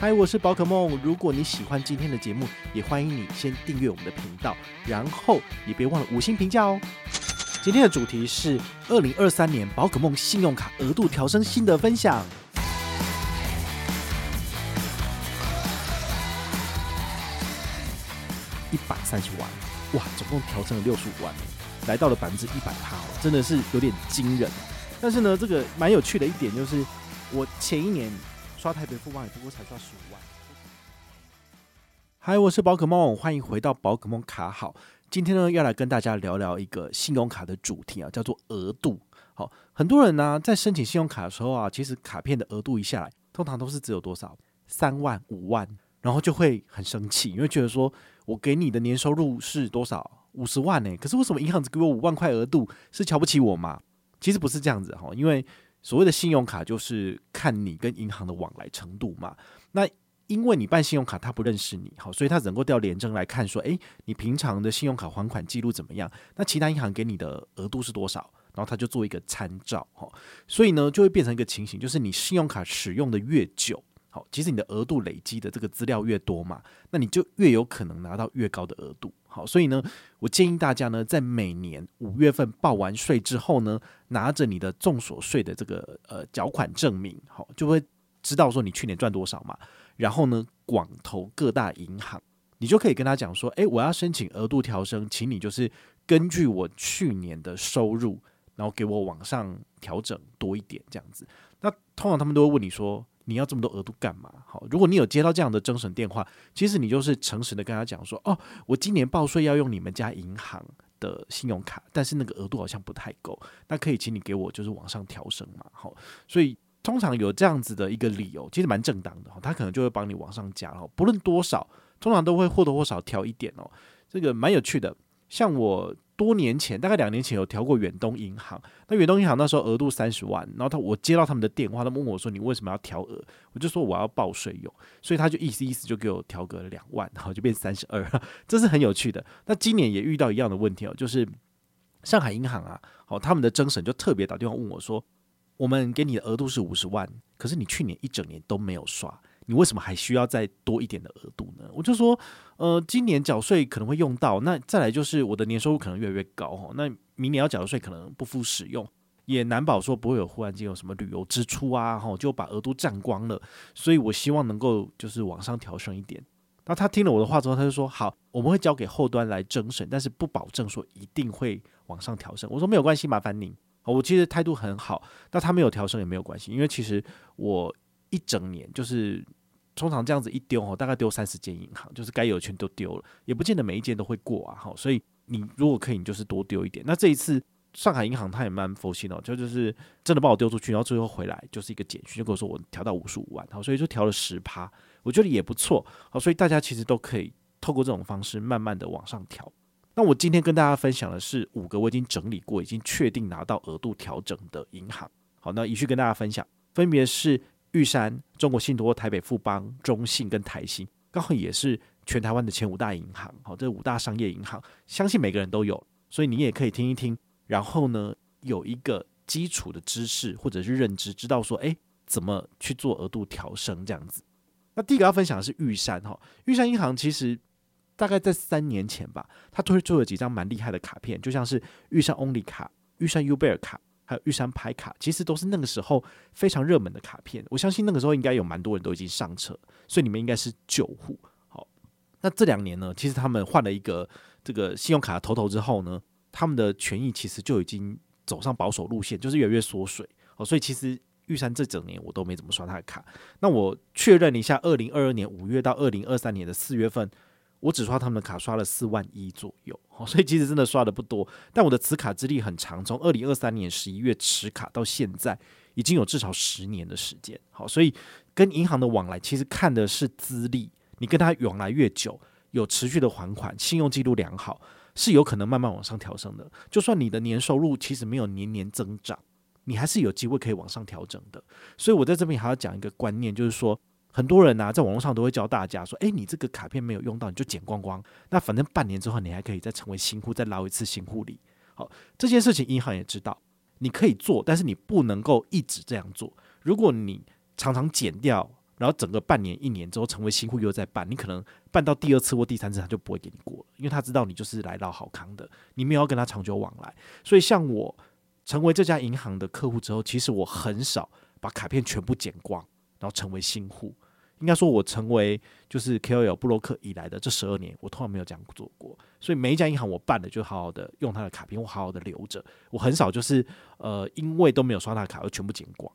嗨，我是宝可梦。如果你喜欢今天的节目，也欢迎你先订阅我们的频道，然后也别忘了五星评价哦。今天的主题是二零二三年宝可梦信用卡额度调升心得分享。一百三十万，哇，总共调升了六十五万，来到了百分之一百趴哦，真的是有点惊人。但是呢，这个蛮有趣的一点就是，我前一年刷台北富邦也不过才刷十五万。嗨，我是宝可梦，欢迎回到宝可梦卡好。今天呢，要来跟大家聊聊一个信用卡的主题啊，叫做额度。好，很多人呢、在申请信用卡的时候啊，其实卡片的额度一下来，通常都是只有多少三万、五万，然后就会很生气，因为觉得说我给你的年收入是多少五十万呢？可是为什么银行只给我五万块额度？是瞧不起我吗？其实不是这样子哈，因为所谓的信用卡就是看你跟银行的往来程度嘛。那因为你办信用卡，他不认识你，好，所以他只能够调联征来看，说，诶，你平常的信用卡还款记录怎么样？那其他银行给你的额度是多少？然后他就做一个参照，哈，所以呢，就会变成一个情形，就是你信用卡使用的越久，好，其实你的额度累积的这个资料越多嘛，那你就越有可能拿到越高的额度。好，所以呢，我建议大家呢，在每年五月份报完税之后呢，拿着你的综所税的这个呃缴款证明，好，就会知道说你去年赚多少嘛。然后呢，广投各大银行，你就可以跟他讲说，诶，我要申请额度调升，请你就是根据我去年的收入，然后给我往上调整多一点这样子。那通常他们都会问你说。你要这么多额度干嘛？好，如果你有接到这样的征审电话，其实你就是诚实的跟他讲说，哦，我今年报税要用你们家银行的信用卡，但是那个额度好像不太够，那可以请你给我就是往上调升嘛，好，所以通常有这样子的一个理由，其实蛮正当的，他可能就会帮你往上加，哦，不论多少，通常都会或多或少调一点哦，这个蛮有趣的，像我。多年前，大概两年前有调过远东银行。那远东银行那时候额度三十万，然后他我接到他们的电话，他们问我说：“你为什么要调额？”我就说：“我要报税用。”所以他就意思意思就给我调个两万，然后就变三十二，这是很有趣的。那今年也遇到一样的问题哦，就是上海银行啊，好，他们的征审就特别打电话问我说：“我们给你的额度是五十万，可是你去年一整年都没有刷。”你为什么还需要再多一点的额度呢？我就说，呃，今年缴税可能会用到，那再来就是我的年收入可能越来越高哦，那明年要缴的税可能不敷使用，也难保说不会有忽然间有什么旅游支出啊，哈，就把额度占光了，所以我希望能够就是往上调升一点。那他听了我的话之后，他就说好，我们会交给后端来征审，但是不保证说一定会往上调升。我说没有关系，麻烦您。我其实态度很好，那他没有调升也没有关系，因为其实我一整年就是。通常这样子一丢哦，大概丢三十间银行，就是该有的全都丢了，也不见得每一间都会过啊。好，所以你如果可以，你就是多丢一点。那这一次上海银行它也蛮佛心哦，就就是真的把我丢出去，然后最后回来就是一个简讯，就跟我说我调到五十五万，好，所以就调了十趴，我觉得也不错。好，所以大家其实都可以透过这种方式慢慢的往上调。那我今天跟大家分享的是五个我已经整理过、已经确定拿到额度调整的银行。好，那一续跟大家分享，分别是。玉山、中国信托、台北富邦、中信跟台新，刚好也是全台湾的前五大银行。好，这五大商业银行，相信每个人都有，所以你也可以听一听。然后呢，有一个基础的知识或者是认知，知道说，哎，怎么去做额度调升这样子。那第一个要分享的是玉山哈，玉山银行其实大概在三年前吧，他推出了几张蛮厉害的卡片，就像是玉山 Only 卡、玉山 Uber 卡。还有玉山拍卡，其实都是那个时候非常热门的卡片。我相信那个时候应该有蛮多人都已经上车，所以你们应该是旧户。好，那这两年呢，其实他们换了一个这个信用卡的头头之后呢，他们的权益其实就已经走上保守路线，就是越来越缩水。哦，所以其实玉山这整年我都没怎么刷他的卡。那我确认了一下，二零二二年五月到二零二三年的四月份。我只刷他们的卡，刷了四万一左右，所以其实真的刷的不多。但我的持卡资历很长，从二零二三年十一月持卡到现在，已经有至少十年的时间。好，所以跟银行的往来其实看的是资历，你跟他往来越久，有持续的还款，信用记录良好，是有可能慢慢往上调升的。就算你的年收入其实没有年年增长，你还是有机会可以往上调整的。所以我在这边还要讲一个观念，就是说。很多人呐、啊，在网络上都会教大家说：“诶，你这个卡片没有用到，你就剪光光。那反正半年之后，你还可以再成为新户，再捞一次新户里。好，这件事情银行也知道，你可以做，但是你不能够一直这样做。如果你常常剪掉，然后整个半年、一年之后成为新户又再办，你可能办到第二次或第三次他就不会给你过了，因为他知道你就是来捞好康的，你没有要跟他长久往来。所以像我成为这家银行的客户之后，其实我很少把卡片全部剪光，然后成为新户。应该说，我成为就是 KOL 部落客以来的这十二年，我从来没有这样做过。所以每一家银行我办的就好好的用他的卡片，我好好的留着。我很少就是呃，因为都没有刷他的卡而全部剪光。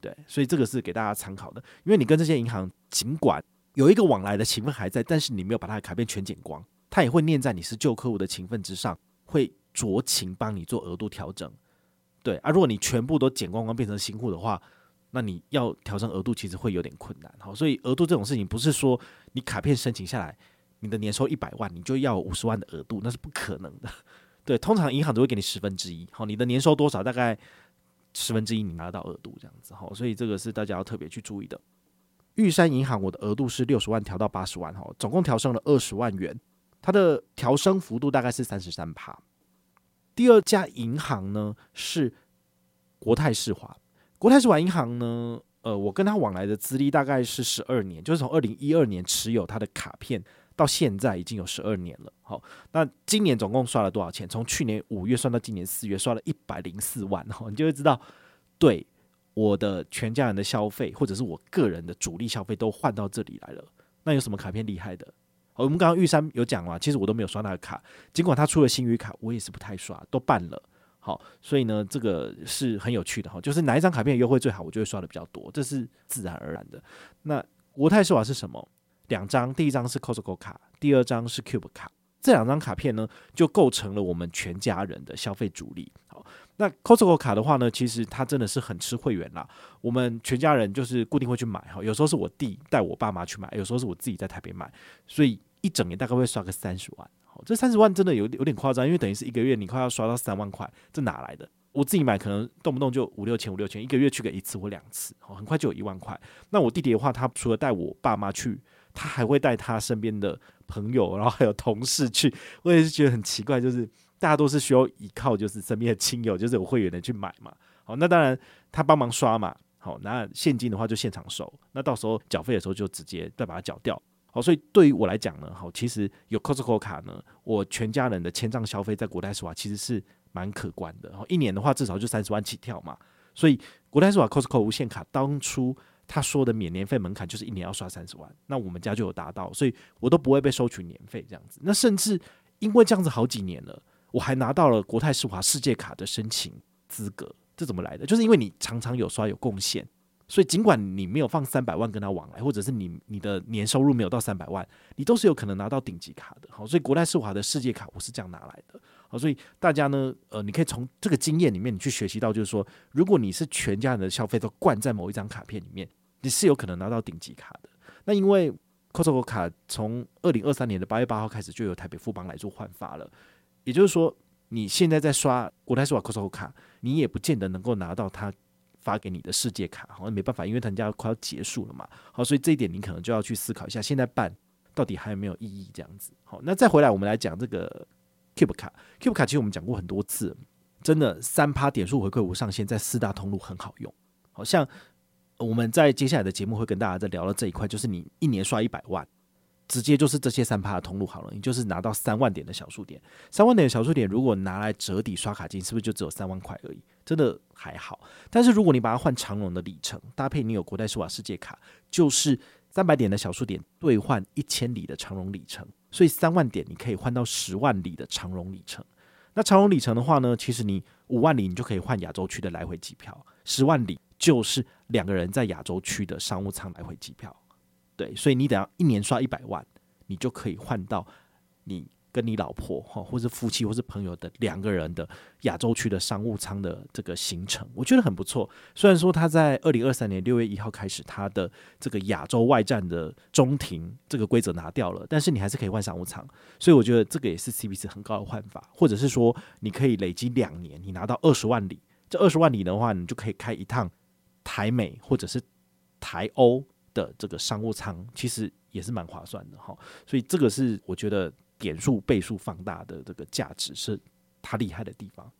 对，所以这个是给大家参考的。因为你跟这些银行尽管有一个往来的情分还在，但是你没有把他的卡片全剪光，他也会念在你是旧客户的情分之上，会酌情帮你做额度调整。对啊，如果你全部都剪光光变成新户的话。那你要调整额度，其实会有点困难，好，所以额度这种事情不是说你卡片申请下来，你的年收一百万，你就要五十万的额度，那是不可能的。对，通常银行都会给你十分之一，好，你的年收多少，大概十分之一你拿到额度这样子，好，所以这个是大家要特别去注意的。玉山银行我的额度是六十万调到八十万，哈，总共调升了二十万元，它的调升幅度大概是三十三趴。第二家银行呢是国泰世华。国泰世华银行呢，呃，我跟他往来的资历大概是十二年，就是从二零一二年持有他的卡片到现在已经有十二年了。好，那今年总共刷了多少钱？从去年五月算到今年四月，刷了一百零四万。哈，你就会知道，对我的全家人的消费，或者是我个人的主力消费都换到这里来了。那有什么卡片厉害的？我们刚刚玉山有讲嘛，其实我都没有刷那个卡，尽管他出了新余卡，我也是不太刷，都办了。好，所以呢，这个是很有趣的哈，就是哪一张卡片优惠最好，我就会刷的比较多，这是自然而然的。那国泰世华是什么？两张，第一张是 Costco 卡，第二张是 Cube 卡，这两张卡片呢，就构成了我们全家人的消费主力。好，那 Costco 卡的话呢，其实它真的是很吃会员啦。我们全家人就是固定会去买哈，有时候是我弟带我爸妈去买，有时候是我自己在台北买，所以一整年大概会刷个三十万。这三十万真的有有点夸张，因为等于是一个月你快要刷到三万块，这哪来的？我自己买可能动不动就五六千五六千，一个月去个一次或两次，好很快就有一万块。那我弟弟的话，他除了带我爸妈去，他还会带他身边的朋友，然后还有同事去。我也是觉得很奇怪，就是大家都是需要依靠，就是身边的亲友，就是有会员的去买嘛。好，那当然他帮忙刷嘛。好，那现金的话就现场收，那到时候缴费的时候就直接再把它缴掉。好，所以对于我来讲呢，好，其实有 Costco 卡呢，我全家人的千账消费在国泰世华其实是蛮可观的。然后一年的话，至少就三十万起跳嘛。所以国泰世华 Costco 无限卡当初他说的免年费门槛就是一年要刷三十万，那我们家就有达到，所以我都不会被收取年费这样子。那甚至因为这样子好几年了，我还拿到了国泰世华世界卡的申请资格。这怎么来的？就是因为你常常有刷有贡献。所以，尽管你没有放三百万跟他往来，或者是你你的年收入没有到三百万，你都是有可能拿到顶级卡的。好，所以国泰世华的世界卡我是这样拿来的。好，所以大家呢，呃，你可以从这个经验里面你去学习到，就是说，如果你是全家人的消费都灌在某一张卡片里面，你是有可能拿到顶级卡的。那因为 Costco 卡从二零二三年的八月八号开始就由台北富邦来做换发了，也就是说，你现在在刷国泰世华 Costco 卡，你也不见得能够拿到它。发给你的世界卡，好像没办法，因为人家快要结束了嘛。好，所以这一点你可能就要去思考一下，现在办到底还有没有意义？这样子。好，那再回来，我们来讲这个 Cube 卡。Cube 卡其实我们讲过很多次，真的三趴点数回馈无上限，在四大通路很好用。好像我们在接下来的节目会跟大家再聊到这一块，就是你一年刷一百万。直接就是这些三趴的通路好了，你就是拿到三万点的小数点，三万点的小数点如果拿来折抵刷卡金，是不是就只有三万块而已？真的还好。但是如果你把它换长龙的里程，搭配你有国泰世华世界卡，就是三百点的小数点兑换一千里的长龙里程，所以三万点你可以换到十万里的长龙里程。那长龙里程的话呢，其实你五万里你就可以换亚洲区的来回机票，十万里就是两个人在亚洲区的商务舱来回机票。对，所以你等下一年刷一百万，你就可以换到你跟你老婆哈，或是夫妻或是朋友的两个人的亚洲区的商务舱的这个行程，我觉得很不错。虽然说他在二零二三年六月一号开始，他的这个亚洲外站的中庭这个规则拿掉了，但是你还是可以换商务舱，所以我觉得这个也是 CP 值很高的换法，或者是说你可以累积两年，你拿到二十万里，这二十万里的话，你就可以开一趟台美或者是台欧。的这个商务舱其实也是蛮划算的哈，所以这个是我觉得点数倍数放大的这个价值是它厉害的地方。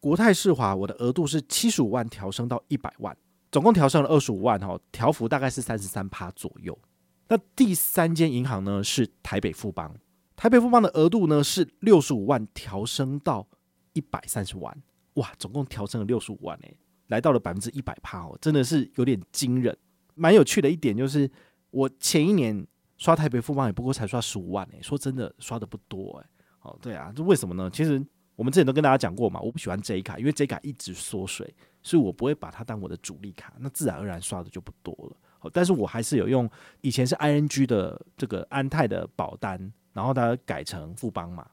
国泰世华我的额度是七十五万调升到一百万，总共调升了二十五万哈，调幅大概是三十三趴左右。那第三间银行呢是台北富邦，台北富邦的额度呢是六十五万调升到一百三十万，哇，总共调升了六十五万诶，来到了百分之一百趴哦，真的是有点惊人。蛮有趣的一点就是，我前一年刷台北富邦也不过才刷十五万诶，说真的刷的不多诶。哦，对啊，这为什么呢？其实我们之前都跟大家讲过嘛，我不喜欢 J 卡，因为 J 卡一直缩水，所以我不会把它当我的主力卡，那自然而然刷的就不多了。好，但是我还是有用以前是 ING 的这个安泰的保单，然后它改成富邦嘛，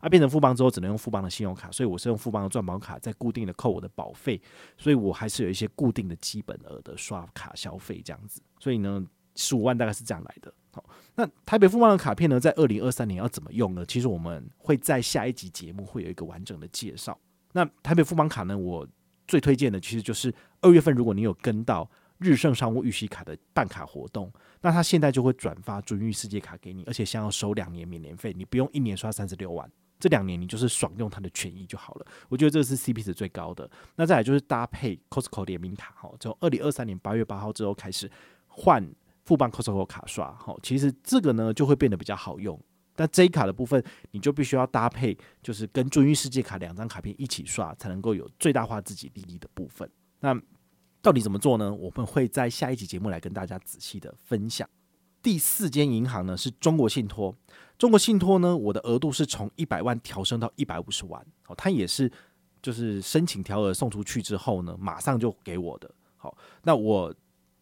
啊变成富邦之后只能用富邦的信用卡，所以我是用富邦的钻宝卡在固定的扣我的保费，所以我还是有一些固定的基本额的刷卡消费这样子，所以呢，十五万大概是这样来的。好，那台北富邦的卡片呢，在二零二三年要怎么用呢？其实我们会在下一集节目会有一个完整的介绍。那台北富邦卡呢，我最推荐的其实就是二月份，如果你有跟到。日盛商务预习卡的办卡活动，那他现在就会转发尊誉世界卡给你，而且想要收两年免年费，你不用一年刷三十六万，这两年你就是爽用它的权益就好了。我觉得这是 CP 值最高的。那再来就是搭配 Costco 联名卡，哈，从二零二三年八月八号之后开始换富邦 Costco 卡刷，哈，其实这个呢就会变得比较好用。但 J 卡的部分，你就必须要搭配，就是跟尊誉世界卡两张卡片一起刷，才能够有最大化自己利益的部分。那到底怎么做呢？我们会在下一集节目来跟大家仔细的分享。第四间银行呢是中国信托，中国信托呢，我的额度是从一百万调升到一百五十万。好，它也是就是申请调额送出去之后呢，马上就给我的。好，那我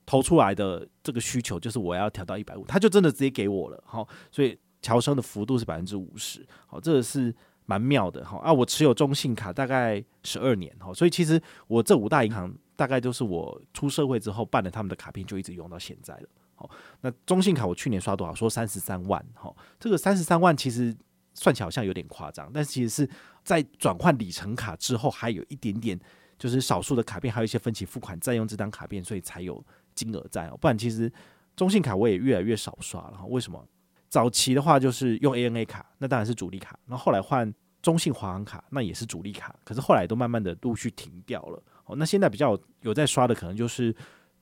投出来的这个需求就是我要调到一百五，他就真的直接给我了。好，所以调升的幅度是百分之五十。好，这个是蛮妙的。好啊，我持有中信卡大概十二年。好，所以其实我这五大银行。大概就是我出社会之后办了他们的卡片，就一直用到现在了。好，那中信卡我去年刷多少？说三十三万。好，这个三十三万其实算起来好像有点夸张，但其实是在转换里程卡之后，还有一点点，就是少数的卡片还有一些分期付款再用这张卡片，所以才有金额在。不然其实中信卡我也越来越少刷了。为什么？早期的话就是用 ANA 卡，那当然是主力卡。那后，后来换中信华航卡，那也是主力卡。可是后来都慢慢的陆续停掉了。哦，那现在比较有在刷的，可能就是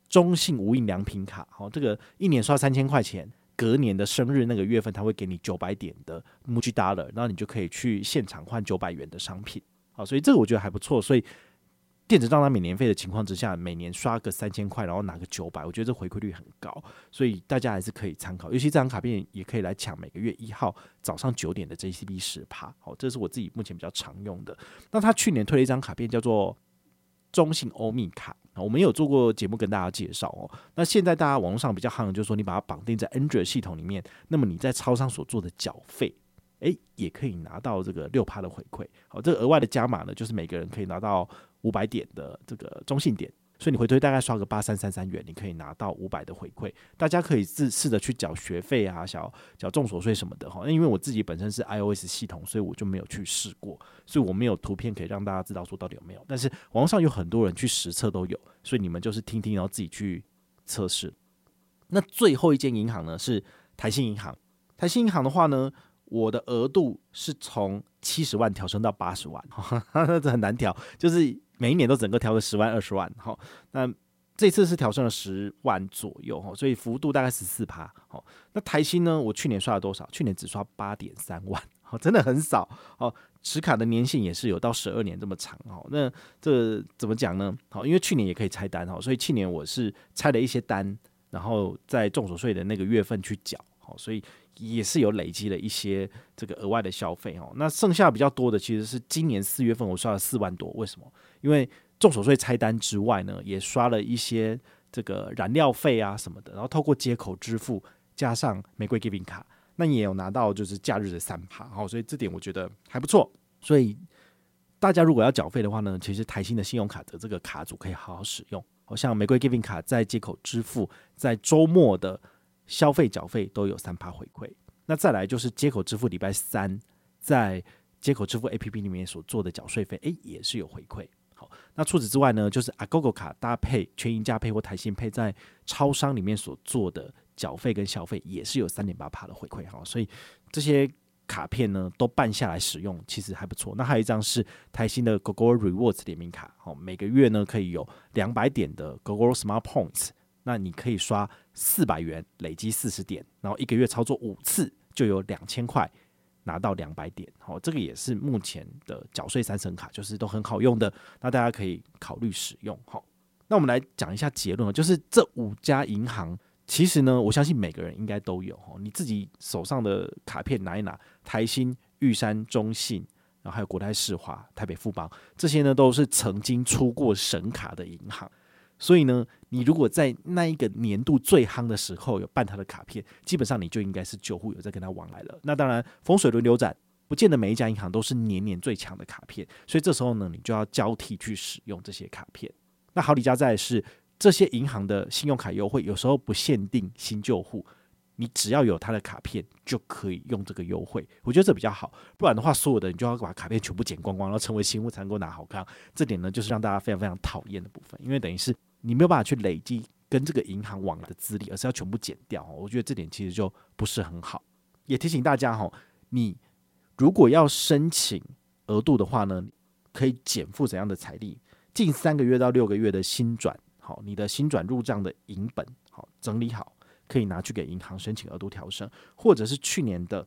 中信无印良品卡。好，这个一年刷三千块钱，隔年的生日那个月份，他会给你九百点的 Muji Dollar，然后你就可以去现场换九百元的商品。好，所以这个我觉得还不错。所以电子账单免年费的情况之下，每年刷个三千块，然后拿个九百，我觉得这回馈率很高，所以大家还是可以参考。尤其这张卡片也可以来抢每个月一号早上九点的 JCB 十趴。好，这是我自己目前比较常用的。那他去年推了一张卡片，叫做。中信欧米卡，我们有做过节目跟大家介绍哦。那现在大家网络上比较夯的，就是说你把它绑定在 Android 系统里面，那么你在超商所做的缴费，诶，也可以拿到这个六趴的回馈。好，这个额外的加码呢，就是每个人可以拿到五百点的这个中性点。所以你回推大概刷个八三三三元，你可以拿到五百的回馈。大家可以自试着去缴学费啊，缴缴重所税什么的哈。那因为我自己本身是 iOS 系统，所以我就没有去试过，所以我没有图片可以让大家知道说到底有没有。但是网上有很多人去实测都有，所以你们就是听听，然后自己去测试。那最后一间银行呢是台新银行。台新银行的话呢，我的额度是从七十万调升到八十万，这很难调，就是。每一年都整个调个十万二十万，好，那这次是调升了十万左右，哈，所以幅度大概十四趴，好，那台新呢？我去年刷了多少？去年只刷八点三万，好，真的很少，好，持卡的年限也是有到十二年这么长，好，那这怎么讲呢？好，因为去年也可以拆单，哦，所以去年我是拆了一些单，然后在重所税的那个月份去缴，好，所以。也是有累积了一些这个额外的消费哦。那剩下比较多的其实是今年四月份我刷了四万多，为什么？因为综所税拆单之外呢，也刷了一些这个燃料费啊什么的，然后透过接口支付加上玫瑰 Giving 卡，那也有拿到就是假日的三趴，哦，所以这点我觉得还不错。所以大家如果要缴费的话呢，其实台新的信用卡的这个卡组可以好好使用。好像玫瑰 Giving 卡在接口支付，在周末的。消费缴费都有三趴回馈，那再来就是接口支付礼拜三在接口支付 APP 里面所做的缴税费，诶，也是有回馈。好，那除此之外呢，就是 Agogo 卡搭配全银嘉佩或台新配在超商里面所做的缴费跟消费，也是有三点八趴的回馈。哈，所以这些卡片呢都办下来使用，其实还不错。那还有一张是台新的 Gogoro Rewards 联名卡，好，每个月呢可以有两百点的 Gogoro Smart Points，那你可以刷四百元，累积四十点，然后一个月操作五次就有两千块拿到两百点，好，这个也是目前的缴税三省卡，就是都很好用的，那大家可以考虑使用。好，那我们来讲一下结论，就是这五家银行。其实呢，我相信每个人应该都有哦。你自己手上的卡片拿一拿，台新、玉山、中信，然后还有国泰世华、台北富邦，这些呢都是曾经出过省卡的银行。所以呢，你如果在那一个年度最夯的时候有办他的卡片，基本上你就应该是旧户，有在跟他往来了。那当然，风水轮流转，不见得每一家银行都是年年最强的卡片，所以这时候呢，你就要交替去使用这些卡片。那好，李家在是。这些银行的信用卡优惠有时候不限定新旧户，你只要有他的卡片就可以用这个优惠。我觉得这比较好，不然的话，所有的你就要把卡片全部剪光光，然后成为新户才能够拿好康。这点呢，就是让大家非常非常讨厌的部分，因为等于是你没有办法去累积跟这个银行往来的资历，而是要全部减掉。我觉得这点其实就不是很好。也提醒大家哈，你如果要申请额度的话呢，可以减负怎样的财力？近三个月到六个月的新转。好，你的新转入账的银本好整理好，可以拿去给银行申请额度调升，或者是去年的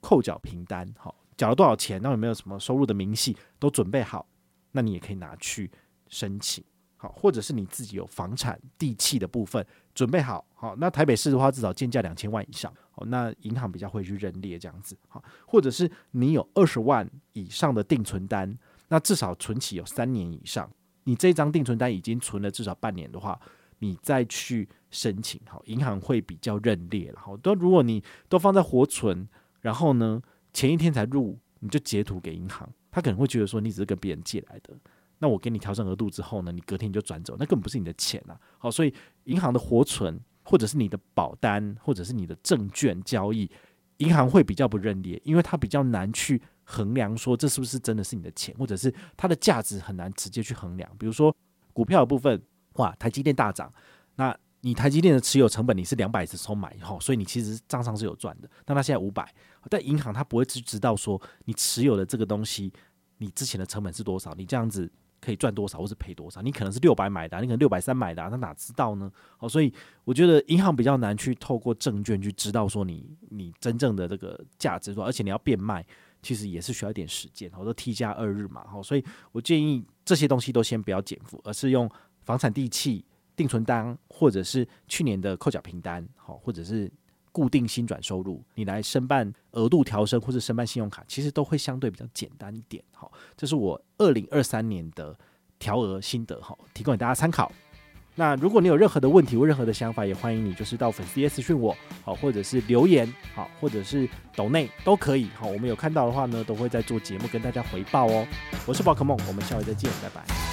扣缴凭单，好缴了多少钱，那有没有什么收入的明细都准备好，那你也可以拿去申请。好，或者是你自己有房产地契的部分准备好，好，那台北市的话至少建价两千万以上，好，那银行比较会去认列这样子，好，或者是你有二十万以上的定存单，那至少存期有三年以上。你这张定存单已经存了至少半年的话，你再去申请，好，银行会比较认列了。好，都如果你都放在活存，然后呢，前一天才入，你就截图给银行，他可能会觉得说你只是跟别人借来的。那我给你调整额度之后呢，你隔天你就转走，那根本不是你的钱啊。好，所以银行的活存或者是你的保单或者是你的证券交易，银行会比较不认列，因为它比较难去。衡量说这是不是真的是你的钱，或者是它的价值很难直接去衡量。比如说股票的部分，哇，台积电大涨，那你台积电的持有成本你是两百的时候买以后，所以你其实账上是有赚的。但它现在五百，但银行它不会去知道说你持有的这个东西，你之前的成本是多少，你这样子可以赚多少或是赔多少。你可能是六百买的，你可能六百三买的，他哪知道呢？哦，所以我觉得银行比较难去透过证券去知道说你你真正的这个价值多少，而且你要变卖。其实也是需要一点时间，好多 T 加二日嘛，好，所以我建议这些东西都先不要减负，而是用房产地契、定存单，或者是去年的扣缴凭单，好，或者是固定薪转收入，你来申办额度调升或者申办信用卡，其实都会相对比较简单一点，好，这是我二零二三年的调额心得，好，提供给大家参考。那如果你有任何的问题或任何的想法，也欢迎你就是到粉丝页私讯我，好，或者是留言，好，或者是抖内都可以，好，我们有看到的话呢，都会在做节目跟大家回报哦。我是宝可梦，我们下回再见，拜拜。